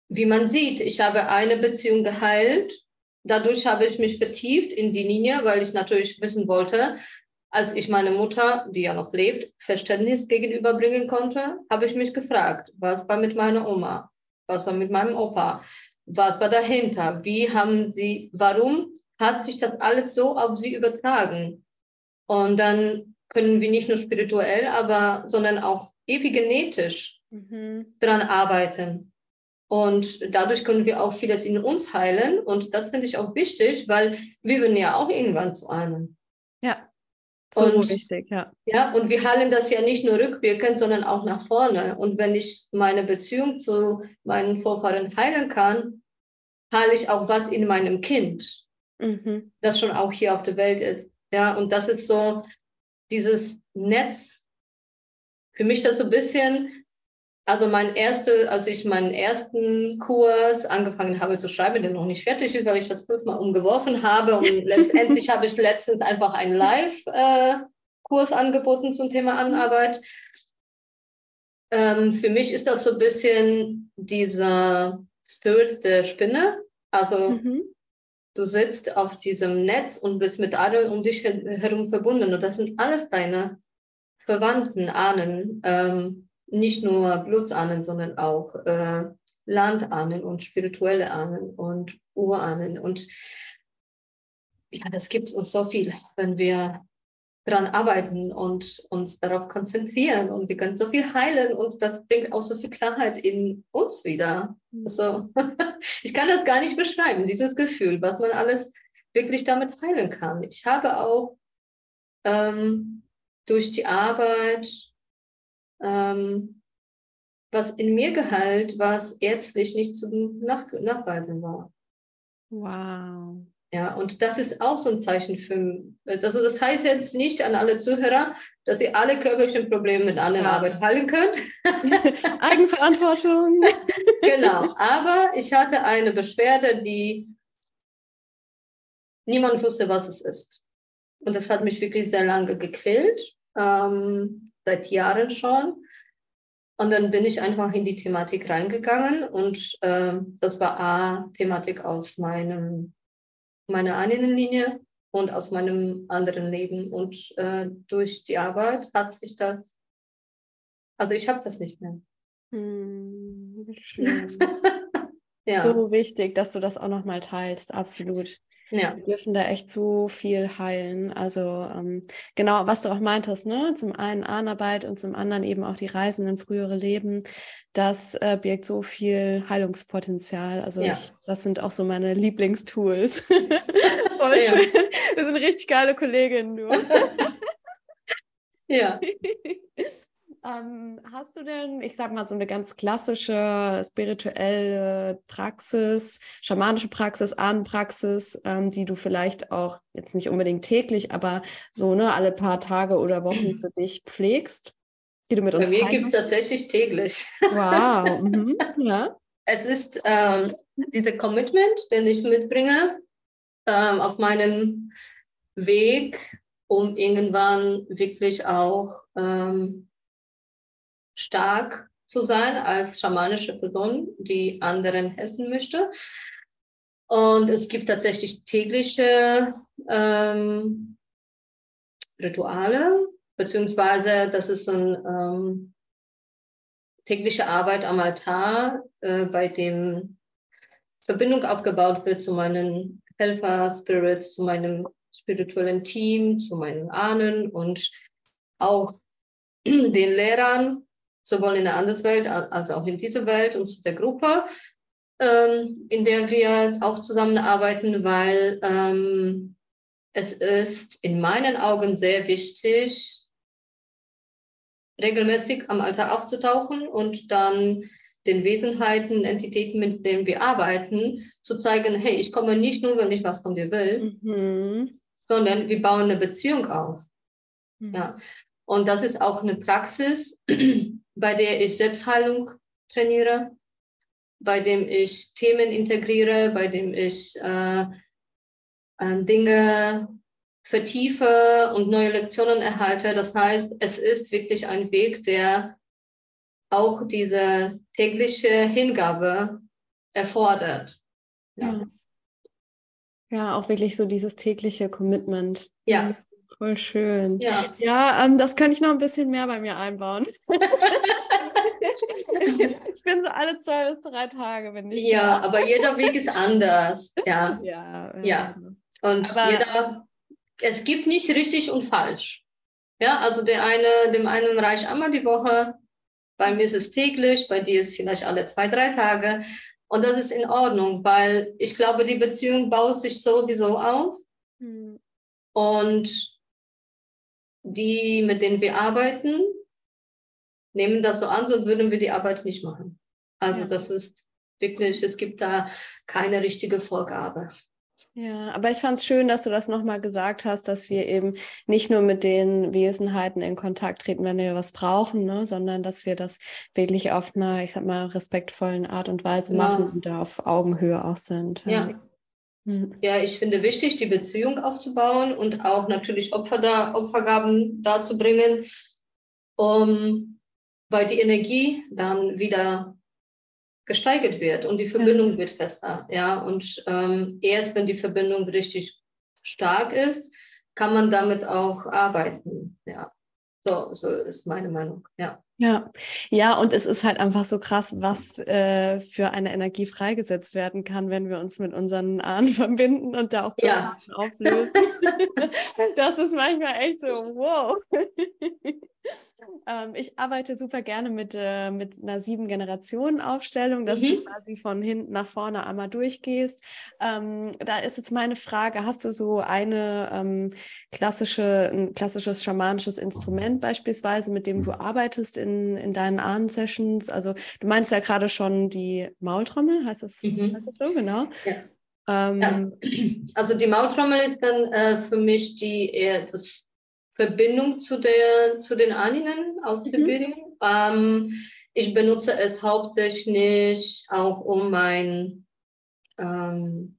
wie man sieht, ich habe eine Beziehung geheilt. Dadurch habe ich mich vertieft in die Linie, weil ich natürlich wissen wollte, als ich meine Mutter, die ja noch lebt, Verständnis gegenüberbringen konnte, habe ich mich gefragt, was war mit meiner Oma? Was war mit meinem Opa? Was war dahinter? Wie haben sie, warum hat sich das alles so auf sie übertragen? Und dann können wir nicht nur spirituell, aber, sondern auch epigenetisch mhm. daran arbeiten. Und dadurch können wir auch vieles in uns heilen. Und das finde ich auch wichtig, weil wir werden ja auch irgendwann zu einem. Ja, so und, wichtig, ja. Ja, und wir heilen das ja nicht nur rückwirkend, sondern auch nach vorne. Und wenn ich meine Beziehung zu meinen Vorfahren heilen kann, heile ich auch was in meinem Kind, mhm. das schon auch hier auf der Welt ist. Ja, und das ist so dieses Netz. Für mich das so ein bisschen also mein erste, als ich meinen ersten Kurs angefangen habe zu schreiben, der noch nicht fertig ist, weil ich das fünfmal umgeworfen habe und letztendlich habe ich letztens einfach einen Live-Kurs angeboten zum Thema Anarbeit. Ähm, für mich ist das so ein bisschen dieser Spirit der Spinne. Also mhm. du sitzt auf diesem Netz und bist mit allen um dich herum verbunden und das sind alles deine Verwandten, Ahnen. Nicht nur Blutsahnen, sondern auch äh, Landahnen und spirituelle Ahnen und Urahnen. Und ja, das gibt uns so viel, wenn wir daran arbeiten und uns darauf konzentrieren und wir können so viel heilen und das bringt auch so viel Klarheit in uns wieder. Also, ich kann das gar nicht beschreiben, dieses Gefühl, was man alles wirklich damit heilen kann. Ich habe auch ähm, durch die Arbeit ähm, was in mir geheilt, was ärztlich nicht zu nach, nachweisen war. Wow. Ja, und das ist auch so ein Zeichen für, also das heißt jetzt nicht an alle Zuhörer, dass ihr alle körperlichen Probleme mit anderen ja. Arbeit heilen könnt. Eigenverantwortung. genau, aber ich hatte eine Beschwerde, die niemand wusste, was es ist. Und das hat mich wirklich sehr lange gequält, ähm, seit Jahren schon. Und dann bin ich einfach in die Thematik reingegangen und äh, das war A, Thematik aus meinem, meiner einen Linie und aus meinem anderen Leben. Und äh, durch die Arbeit hat sich das, also ich habe das nicht mehr. Hm, schön. Ja. So wichtig, dass du das auch nochmal teilst, absolut. Ja. Wir dürfen da echt so viel heilen. Also ähm, genau, was du auch meintest, ne? Zum einen Ahnarbeit und zum anderen eben auch die Reisen in frühere Leben. Das äh, birgt so viel Heilungspotenzial. Also ja. ich, das sind auch so meine Lieblingstools. Voll schön. Wir sind richtig geile Kolleginnen, du. ja. Ähm, hast du denn, ich sag mal, so eine ganz klassische spirituelle Praxis, schamanische Praxis, Ahnenpraxis, ähm, die du vielleicht auch jetzt nicht unbedingt täglich, aber so ne, alle paar Tage oder Wochen für dich pflegst? Die du mit uns Bei mir gibt es tatsächlich täglich. Wow. Mhm. Ja. Es ist ähm, dieser Commitment, den ich mitbringe ähm, auf meinem Weg, um irgendwann wirklich auch ähm, stark zu sein als schamanische Person, die anderen helfen möchte. Und es gibt tatsächlich tägliche ähm, Rituale, beziehungsweise das ist ein ähm, tägliche Arbeit am Altar, äh, bei dem Verbindung aufgebaut wird zu meinen Helfer-Spirits, zu meinem spirituellen Team, zu meinen Ahnen und auch den Lehrern, sowohl in der Anderswelt als auch in dieser Welt und zu der Gruppe, ähm, in der wir auch zusammenarbeiten, weil ähm, es ist in meinen Augen sehr wichtig, regelmäßig am Altar aufzutauchen und dann den Wesenheiten, Entitäten, mit denen wir arbeiten, zu zeigen, hey, ich komme nicht nur, wenn ich was von dir will, mhm. sondern wir bauen eine Beziehung auf. Mhm. Ja. Und das ist auch eine Praxis, bei der ich Selbstheilung trainiere, bei dem ich Themen integriere, bei dem ich äh, äh, Dinge vertiefe und neue Lektionen erhalte. Das heißt, es ist wirklich ein Weg, der auch diese tägliche Hingabe erfordert. Ja. ja, auch wirklich so dieses tägliche Commitment. Ja. Voll schön. Ja, ja ähm, das könnte ich noch ein bisschen mehr bei mir einbauen. ich bin so alle zwei bis drei Tage, wenn ich. Ja, da. aber jeder Weg ist anders. Ja. ja, ja. Und aber, jeder, es gibt nicht richtig und falsch. Ja, also der eine, dem einen reicht einmal die Woche, bei mir ist es täglich, bei dir ist es vielleicht alle zwei, drei Tage. Und das ist in Ordnung, weil ich glaube, die Beziehung baut sich sowieso auf. Hm. Und die, mit denen wir arbeiten, nehmen das so an, sonst würden wir die Arbeit nicht machen. Also ja. das ist wirklich, es gibt da keine richtige Vorgabe. Ja, aber ich fand es schön, dass du das nochmal gesagt hast, dass wir eben nicht nur mit den Wesenheiten in Kontakt treten, wenn wir was brauchen, ne, sondern dass wir das wirklich auf einer, ich sag mal, respektvollen Art und Weise ja. machen und da auf Augenhöhe auch sind. Ja. ja. Hm. Ja, ich finde wichtig, die Beziehung aufzubauen und auch natürlich Opfer da, Opfergaben darzubringen, um, weil die Energie dann wieder gesteigert wird und die Verbindung ja. wird fester. Ja, und ähm, erst wenn die Verbindung richtig stark ist, kann man damit auch arbeiten. Ja, so, so ist meine Meinung. Ja. Ja, ja, und es ist halt einfach so krass, was äh, für eine Energie freigesetzt werden kann, wenn wir uns mit unseren Ahnen verbinden und da auch ja. auflösen. das ist manchmal echt so, wow. ähm, ich arbeite super gerne mit, äh, mit einer sieben-Generationen-Aufstellung, dass mhm. du quasi von hinten nach vorne einmal durchgehst. Ähm, da ist jetzt meine Frage, hast du so eine ähm, klassische, ein klassisches schamanisches Instrument beispielsweise, mit dem du arbeitest in in, in deinen Ahnen-Sessions? Also du meinst ja gerade schon die Maultrommel, heißt das, mhm. heißt das so, genau? Ja. Ähm, ja. Also die Maultrommel ist dann äh, für mich die eher das Verbindung zu, der, zu den Ahnen aus mhm. Ähm, ich benutze es hauptsächlich auch um mein, ähm,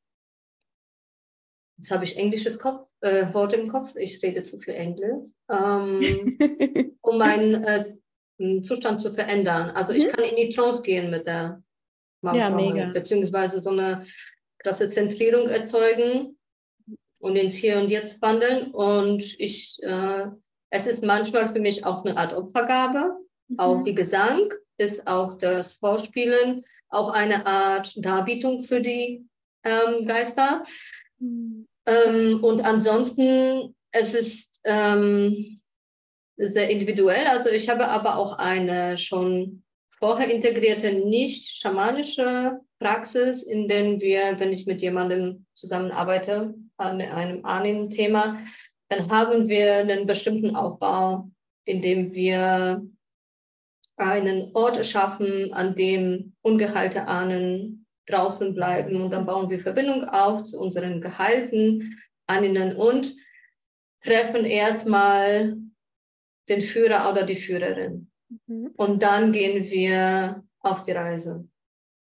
jetzt habe ich englisches Kopf, äh, Wort im Kopf, ich rede zu viel Englisch, ähm, um mein äh, Zustand zu verändern. Also ich mhm. kann in die Trance gehen mit der Maultrommel, beziehungsweise so eine krasse Zentrierung erzeugen und ins Hier und Jetzt wandeln. Und ich, äh, es ist manchmal für mich auch eine Art Opfergabe, mhm. auch wie Gesang ist auch das Vorspielen auch eine Art Darbietung für die ähm, Geister. Mhm. Ähm, und ansonsten, es ist ähm, sehr individuell. Also ich habe aber auch eine schon vorher integrierte, nicht schamanische Praxis, in der wir, wenn ich mit jemandem zusammenarbeite an einem Ahnen-Thema, dann haben wir einen bestimmten Aufbau, in dem wir einen Ort schaffen, an dem ungeheilte Ahnen draußen bleiben und dann bauen wir Verbindung auf zu unseren geheilten Ahnen und treffen erstmal den Führer oder die Führerin. Mhm. Und dann gehen wir auf die Reise.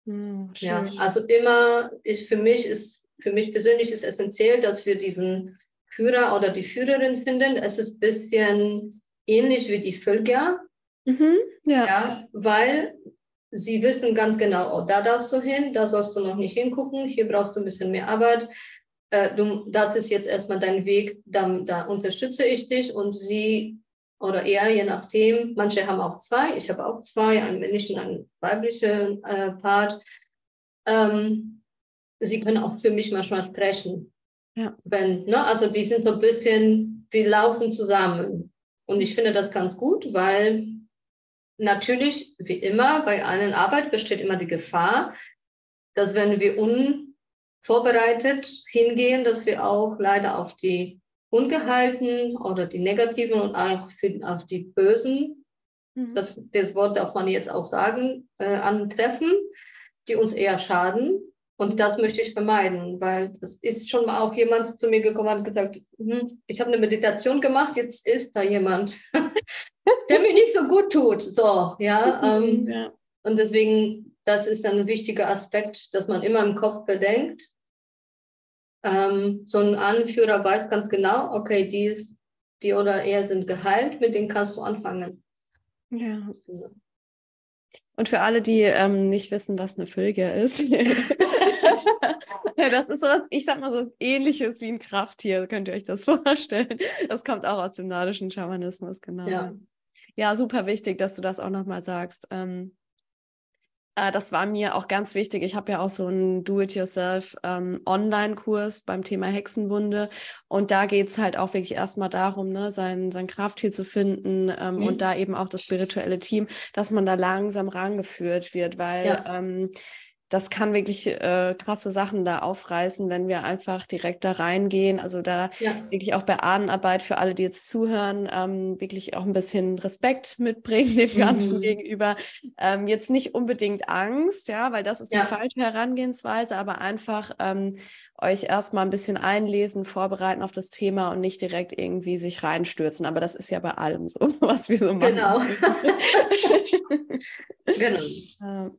Mhm, ja, also immer ist für mich ist für mich persönlich ist essentiell, dass wir diesen Führer oder die Führerin finden. Es ist ein bisschen ähnlich wie die Völker. Mhm, ja. ja. Weil sie wissen ganz genau, oh, da darfst du hin, da sollst du noch nicht hingucken, hier brauchst du ein bisschen mehr Arbeit. Äh, du, das ist jetzt erstmal dein Weg, da, da unterstütze ich dich und sie oder er, je nachdem. Manche haben auch zwei, ich habe auch zwei, einen männlichen, einen weiblichen äh, Part. Ähm, sie können auch für mich manchmal sprechen. Ja. Wenn, ne? Also die sind so ein bisschen, wir laufen zusammen. Und ich finde das ganz gut, weil natürlich, wie immer, bei einer Arbeit besteht immer die Gefahr, dass wenn wir unvorbereitet hingehen, dass wir auch leider auf die ungehalten oder die negativen und auch für, auf die bösen, mhm. das, das Wort darf man jetzt auch sagen, äh, antreffen, die uns eher schaden. Und das möchte ich vermeiden, weil es ist schon mal auch jemand zu mir gekommen und gesagt, hm, ich habe eine Meditation gemacht, jetzt ist da jemand, der mir nicht so gut tut. So, ja, ähm, ja. Und deswegen, das ist ein wichtiger Aspekt, dass man immer im Kopf bedenkt, ähm, so ein Anführer weiß ganz genau, okay, die, ist, die oder er sind geheilt, mit denen kannst du anfangen. Ja. Und für alle, die ähm, nicht wissen, was eine Fülge ist, das ist sowas, ich sag mal so ähnliches wie ein Krafttier, könnt ihr euch das vorstellen. Das kommt auch aus dem nordischen Schamanismus, genau. Ja, ja super wichtig, dass du das auch nochmal sagst. Ähm, äh, das war mir auch ganz wichtig. Ich habe ja auch so einen Do-it-yourself-Online-Kurs ähm, beim Thema Hexenwunde. Und da geht es halt auch wirklich erstmal darum, ne, sein, sein Krafttier zu finden ähm, mhm. und da eben auch das spirituelle Team, dass man da langsam rangeführt wird, weil ja. Das kann wirklich äh, krasse Sachen da aufreißen, wenn wir einfach direkt da reingehen. Also da ja. wirklich auch bei Ahnenarbeit für alle, die jetzt zuhören, ähm, wirklich auch ein bisschen Respekt mitbringen dem Ganzen mhm. gegenüber. Ähm, jetzt nicht unbedingt Angst, ja, weil das ist ja. die falsche Herangehensweise, aber einfach ähm, euch erstmal ein bisschen einlesen, vorbereiten auf das Thema und nicht direkt irgendwie sich reinstürzen. Aber das ist ja bei allem so, was wir so machen. Genau. genau.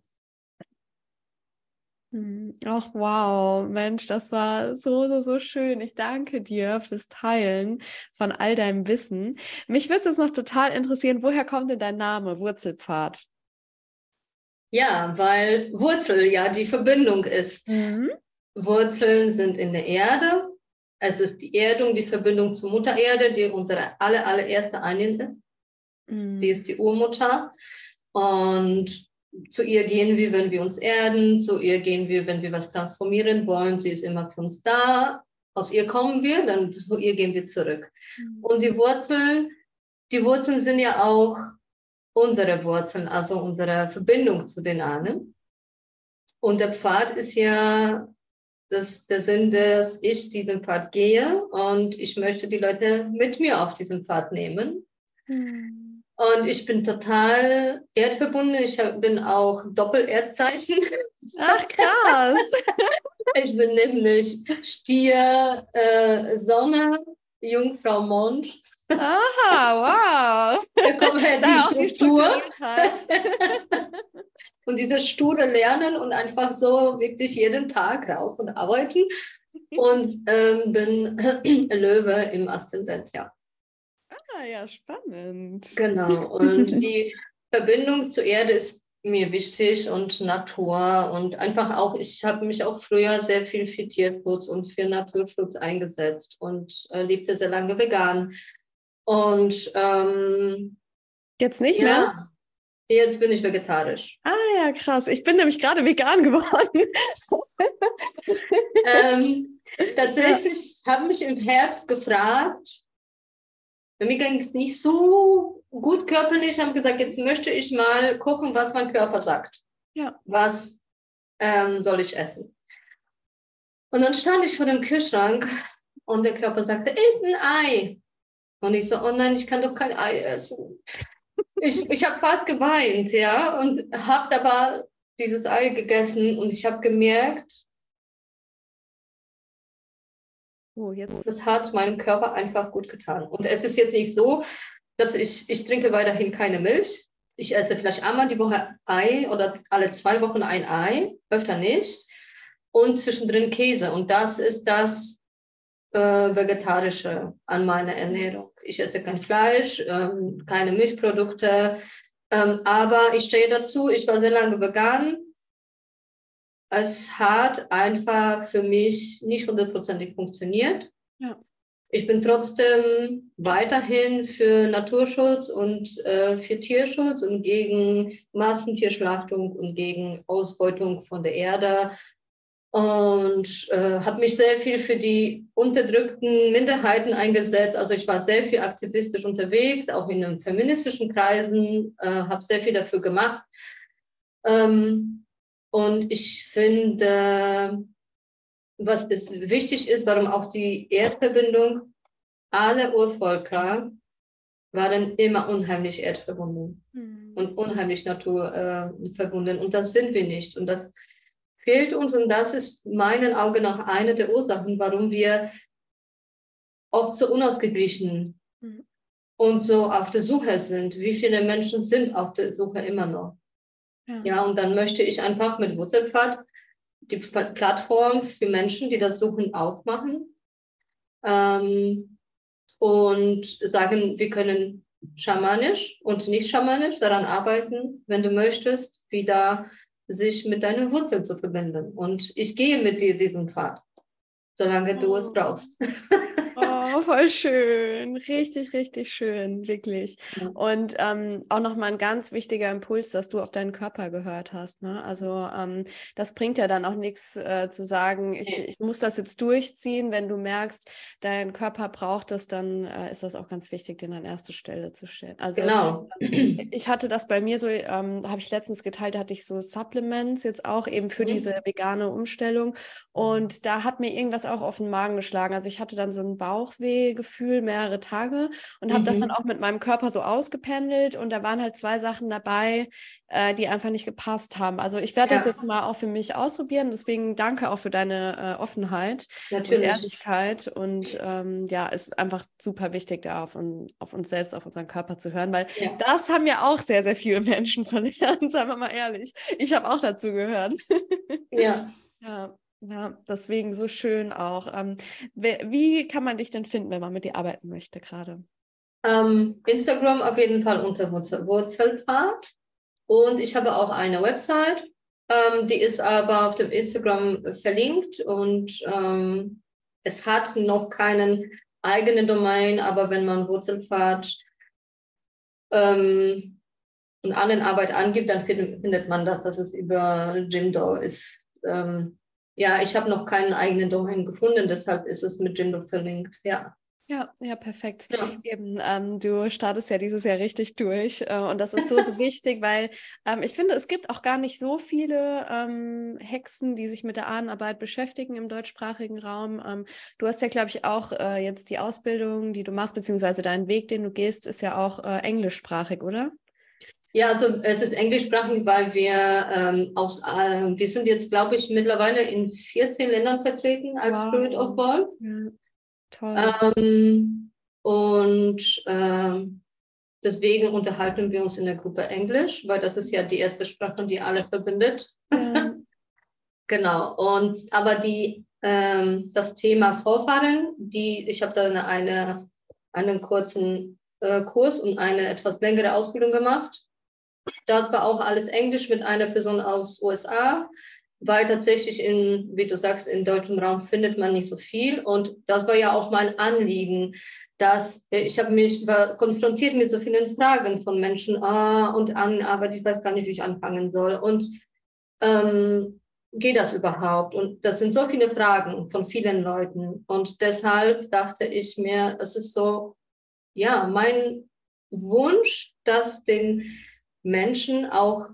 Hm, ach, wow, Mensch, das war so, so, so schön. Ich danke dir fürs Teilen von all deinem Wissen. Mich würde es noch total interessieren, woher kommt denn dein Name, Wurzelpfad? Ja, weil Wurzel ja die Verbindung ist. Mhm. Wurzeln sind in der Erde. Es ist die Erdung, die Verbindung zur Mutter Erde, die unsere aller, allererste Einheit ist. Mhm. Die ist die Urmutter. Und zu ihr gehen wir, wenn wir uns erden, zu ihr gehen wir, wenn wir was transformieren wollen. Sie ist immer für uns da. Aus ihr kommen wir, dann zu ihr gehen wir zurück. Mhm. Und die Wurzeln, die Wurzeln sind ja auch unsere Wurzeln, also unsere Verbindung zu den Ahnen. Und der Pfad ist ja das, der Sinn, dass ich diesen Pfad gehe und ich möchte die Leute mit mir auf diesen Pfad nehmen. Mhm. Und ich bin total erdverbunden. Ich bin auch Doppel-Erdzeichen. Ach, krass. ich bin nämlich Stier, äh, Sonne, Jungfrau Mond. Aha, wow. Da kommt halt die Struktur. und dieses sture Lernen und einfach so wirklich jeden Tag raus und arbeiten. Und ähm, bin Löwe im Aszendent, ja. Ah, ja, spannend. Genau. Und die Verbindung zur Erde ist mir wichtig und Natur und einfach auch, ich habe mich auch früher sehr viel für Tierschutz und für Naturschutz eingesetzt und äh, lebte sehr lange vegan. Und ähm, jetzt nicht ja, mehr? Jetzt bin ich vegetarisch. Ah ja, krass. Ich bin nämlich gerade vegan geworden. ähm, tatsächlich ja. habe mich im Herbst gefragt, bei mir ging es nicht so gut körperlich, habe gesagt, jetzt möchte ich mal gucken, was mein Körper sagt. Ja. Was ähm, soll ich essen? Und dann stand ich vor dem Kühlschrank und der Körper sagte, isst ein Ei. Und ich so, oh nein, ich kann doch kein Ei essen. Ich, ich habe fast geweint, ja, und habe aber dieses Ei gegessen und ich habe gemerkt, oh, jetzt. das hat meinem Körper einfach gut getan. Und es ist jetzt nicht so, dass ich, ich trinke weiterhin keine Milch. Ich esse vielleicht einmal die Woche Ei oder alle zwei Wochen ein Ei, öfter nicht. Und zwischendrin Käse. Und das ist das äh, Vegetarische an meiner Ernährung. Ich esse kein Fleisch, ähm, keine Milchprodukte. Ähm, aber ich stehe dazu, ich war sehr lange vegan. Es hat einfach für mich nicht hundertprozentig funktioniert. Ja. Ich bin trotzdem weiterhin für Naturschutz und äh, für Tierschutz und gegen Massentierschlachtung und gegen Ausbeutung von der Erde und äh, habe mich sehr viel für die unterdrückten Minderheiten eingesetzt. Also ich war sehr viel aktivistisch unterwegs, auch in den feministischen Kreisen, äh, habe sehr viel dafür gemacht. Ähm, und ich finde, was ist wichtig ist, warum auch die Erdverbindung, alle Urvölker waren immer unheimlich erdverbunden mhm. und unheimlich naturverbunden. Äh, und das sind wir nicht. Und das fehlt uns. Und das ist meinen Augen nach eine der Ursachen, warum wir oft so unausgeglichen mhm. und so auf der Suche sind. Wie viele Menschen sind auf der Suche immer noch? Ja, ja und dann möchte ich einfach mit Wurzelpfad die Plattform für Menschen, die das suchen, aufmachen ähm, und sagen, wir können schamanisch und nicht schamanisch daran arbeiten, wenn du möchtest, wieder sich mit deinen Wurzeln zu verbinden. Und ich gehe mit dir diesen Pfad, solange oh. du es oh. brauchst. Oh, voll schön. Richtig, richtig schön, wirklich. Und ähm, auch nochmal ein ganz wichtiger Impuls, dass du auf deinen Körper gehört hast. Ne? Also ähm, das bringt ja dann auch nichts äh, zu sagen, ich, ich muss das jetzt durchziehen. Wenn du merkst, dein Körper braucht es, dann äh, ist das auch ganz wichtig, den an erste Stelle zu stellen. Also genau. ich hatte das bei mir so, ähm, habe ich letztens geteilt, hatte ich so Supplements jetzt auch eben für mhm. diese vegane Umstellung. Und da hat mir irgendwas auch auf den Magen geschlagen. Also ich hatte dann so einen Bauch Bauchwehgefühl mehrere Tage und habe mhm. das dann auch mit meinem Körper so ausgependelt und da waren halt zwei Sachen dabei, äh, die einfach nicht gepasst haben. Also ich werde ja. das jetzt mal auch für mich ausprobieren. Deswegen danke auch für deine äh, Offenheit Natürlich. und Ehrlichkeit und ähm, ja, ist einfach super wichtig, da auf, auf, uns selbst, auf unseren Körper zu hören, weil ja. das haben ja auch sehr, sehr viele Menschen verlernt, sagen wir mal ehrlich. Ich habe auch dazu gehört. Ja. ja. Ja, deswegen so schön auch. Ähm, wie kann man dich denn finden, wenn man mit dir arbeiten möchte gerade? Ähm, Instagram auf jeden Fall unter Wurzelpfad. Und ich habe auch eine Website, ähm, die ist aber auf dem Instagram verlinkt und es hat noch keinen eigenen Domain, aber wenn man Wurzelpfad ähm, und Arbeit angibt, dann findet, findet man das, dass es über Jimdo ist. Ähm, ja, ich habe noch keinen eigenen Domain gefunden, deshalb ist es mit Jindo verlinkt, ja. Ja, ja, perfekt. Ja. Eben, ähm, du startest ja dieses Jahr richtig durch äh, und das ist so, so wichtig, weil ähm, ich finde, es gibt auch gar nicht so viele ähm, Hexen, die sich mit der Ahnenarbeit beschäftigen im deutschsprachigen Raum. Ähm, du hast ja, glaube ich, auch äh, jetzt die Ausbildung, die du machst, beziehungsweise deinen Weg, den du gehst, ist ja auch äh, englischsprachig, oder? Ja, also es ist englischsprachig, weil wir ähm, aus, äh, wir sind jetzt, glaube ich, mittlerweile in 14 Ländern vertreten als wow. Spirit of Ball. Ja, toll. Ähm, und äh, deswegen unterhalten wir uns in der Gruppe Englisch, weil das ist ja die erste Sprache, die alle verbindet. Ja. genau. Und aber die ähm, das Thema Vorfahren, die ich habe da eine, eine einen kurzen äh, Kurs und eine etwas längere Ausbildung gemacht das war auch alles Englisch mit einer Person aus USA, weil tatsächlich in, wie du sagst, im deutschen Raum findet man nicht so viel. Und das war ja auch mein Anliegen, dass ich habe mich konfrontiert mit so vielen Fragen von Menschen ah, und an, aber ich weiß gar nicht, wie ich anfangen soll. Und ähm, geht das überhaupt? Und das sind so viele Fragen von vielen Leuten. Und deshalb dachte ich mir, es ist so, ja, mein Wunsch, das den Menschen auch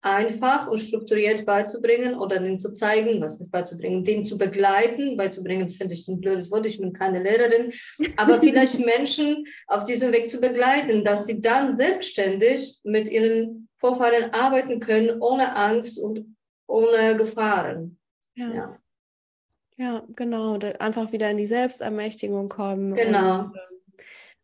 einfach und strukturiert beizubringen oder denen zu zeigen, was ist beizubringen, den zu begleiten. Beizubringen finde ich ein blödes Wort, ich bin keine Lehrerin, aber vielleicht Menschen auf diesem Weg zu begleiten, dass sie dann selbstständig mit ihren Vorfahren arbeiten können, ohne Angst und ohne Gefahren. Ja. ja. Ja, genau. Einfach wieder in die Selbstermächtigung kommen. Genau. Und, ähm,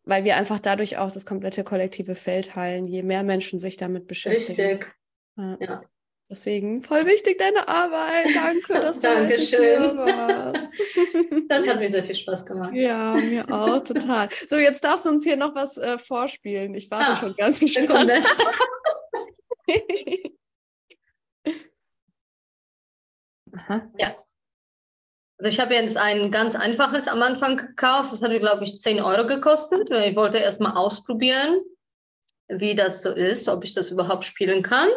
weil wir einfach dadurch auch das komplette kollektive Feld heilen, je mehr Menschen sich damit beschäftigen. Richtig. Ja. ja. Deswegen voll wichtig deine Arbeit. Danke, dass du Dankeschön. das hat mir sehr viel Spaß gemacht. Ja, mir auch, total. So, jetzt darfst du uns hier noch was äh, vorspielen. Ich warte ah, schon ganz gespannt. Aha. Ja. Also ich habe jetzt ein ganz einfaches am Anfang gekauft. Das hat, glaube ich, 10 Euro gekostet. Ich wollte erst mal ausprobieren, wie das so ist, ob ich das überhaupt spielen kann.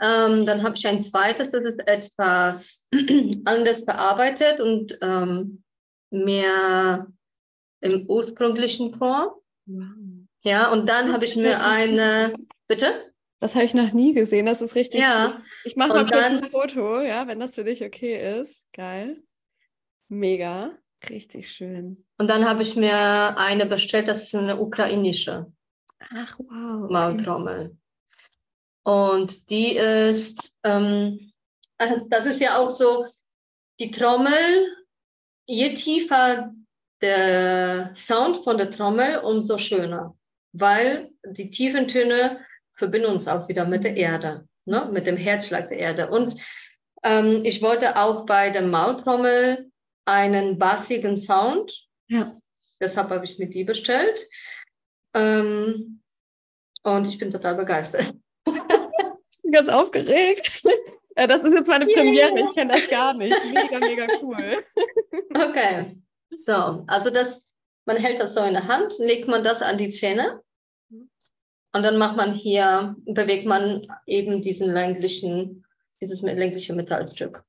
Ähm, dann habe ich ein zweites, das ist etwas anders bearbeitet und ähm, mehr im ursprünglichen Form. Wow. Ja, und dann habe ich mir eine, bitte? Das habe ich noch nie gesehen, das ist richtig. Ja. Cool. Ich mache mal kurz ein Foto, ja, wenn das für dich okay ist. Geil. Mega. Richtig schön. Und dann habe ich mir eine bestellt, das ist eine ukrainische. Ach, wow. Maultrommel. Und die ist, ähm, also das ist ja auch so, die Trommel, je tiefer der Sound von der Trommel, umso schöner. Weil die tiefen Töne verbinden uns auch wieder mit der Erde, ne? mit dem Herzschlag der Erde. Und ähm, ich wollte auch bei der Maultrommel einen bassigen Sound. Ja. Deshalb habe ich mir die bestellt. Ähm, und ich bin total begeistert bin ganz aufgeregt. Das ist jetzt meine Premiere, yeah. ich kenne das gar nicht. Mega, mega cool. Okay, so, also das, man hält das so in der Hand, legt man das an die Zähne und dann macht man hier, bewegt man eben diesen länglichen, dieses längliche Metallstück.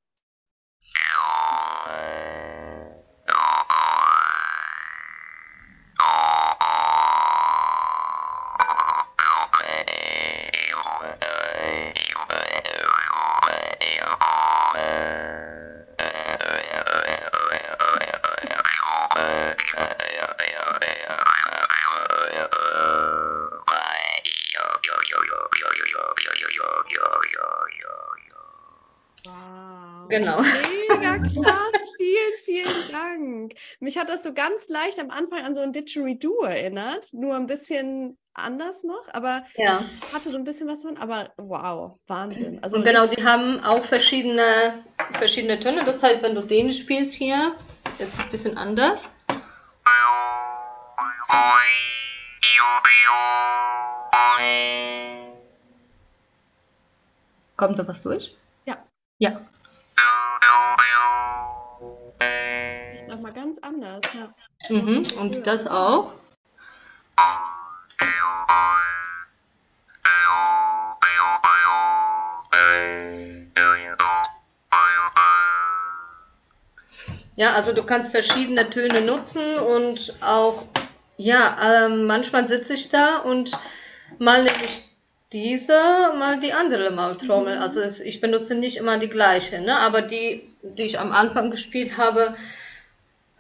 Genau. Mega krass, vielen, vielen Dank. Mich hat das so ganz leicht am Anfang an so ein Didgeridoo erinnert, nur ein bisschen anders noch, aber ja. hatte so ein bisschen was von, aber wow, Wahnsinn. Also Und genau, die haben auch verschiedene, verschiedene Töne. Das heißt, wenn du den spielst hier, ist es ein bisschen anders. Kommt da was durch? Ja. Ja. Nochmal ganz anders. Ja. Mhm. Und das auch? Ja, also du kannst verschiedene Töne nutzen und auch, ja, ähm, manchmal sitze ich da und mal nehme ich diese, mal die andere Maultrommel. Mhm. Also es, ich benutze nicht immer die gleiche, ne? aber die, die ich am Anfang gespielt habe,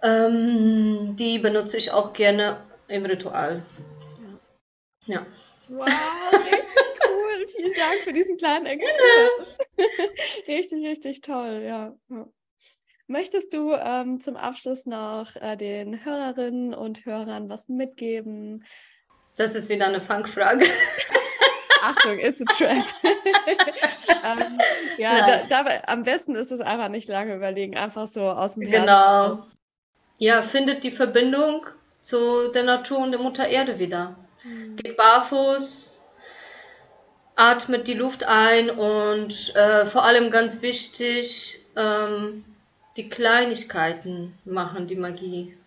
ähm, die benutze ich auch gerne im Ritual. Ja. ja. Wow, richtig cool. Vielen Dank für diesen kleinen Exkurs. richtig, richtig toll, ja. Möchtest du ähm, zum Abschluss noch äh, den Hörerinnen und Hörern was mitgeben? Das ist wieder eine Fangfrage. Achtung, it's a trap. ähm, ja, da, da, am besten ist es einfach nicht lange überlegen, einfach so aus dem Herzen. Genau ja, findet die Verbindung zu der Natur und der Mutter Erde wieder. Mhm. Geht barfuß, atmet die Luft ein und äh, vor allem ganz wichtig, ähm, die Kleinigkeiten machen die Magie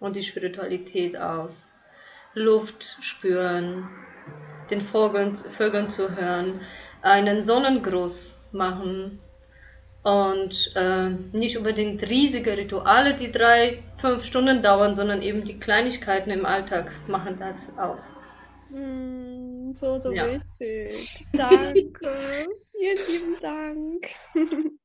und die Spiritualität aus. Luft spüren, den Vögeln, Vögeln zu hören, einen Sonnengruß machen, Und äh, nicht unbedingt riesige Rituale, die drei, fünf Stunden dauern, sondern eben die Kleinigkeiten im Alltag machen das aus. Mm, so, so ja. wichtig. Danke. Vielen lieben Dank.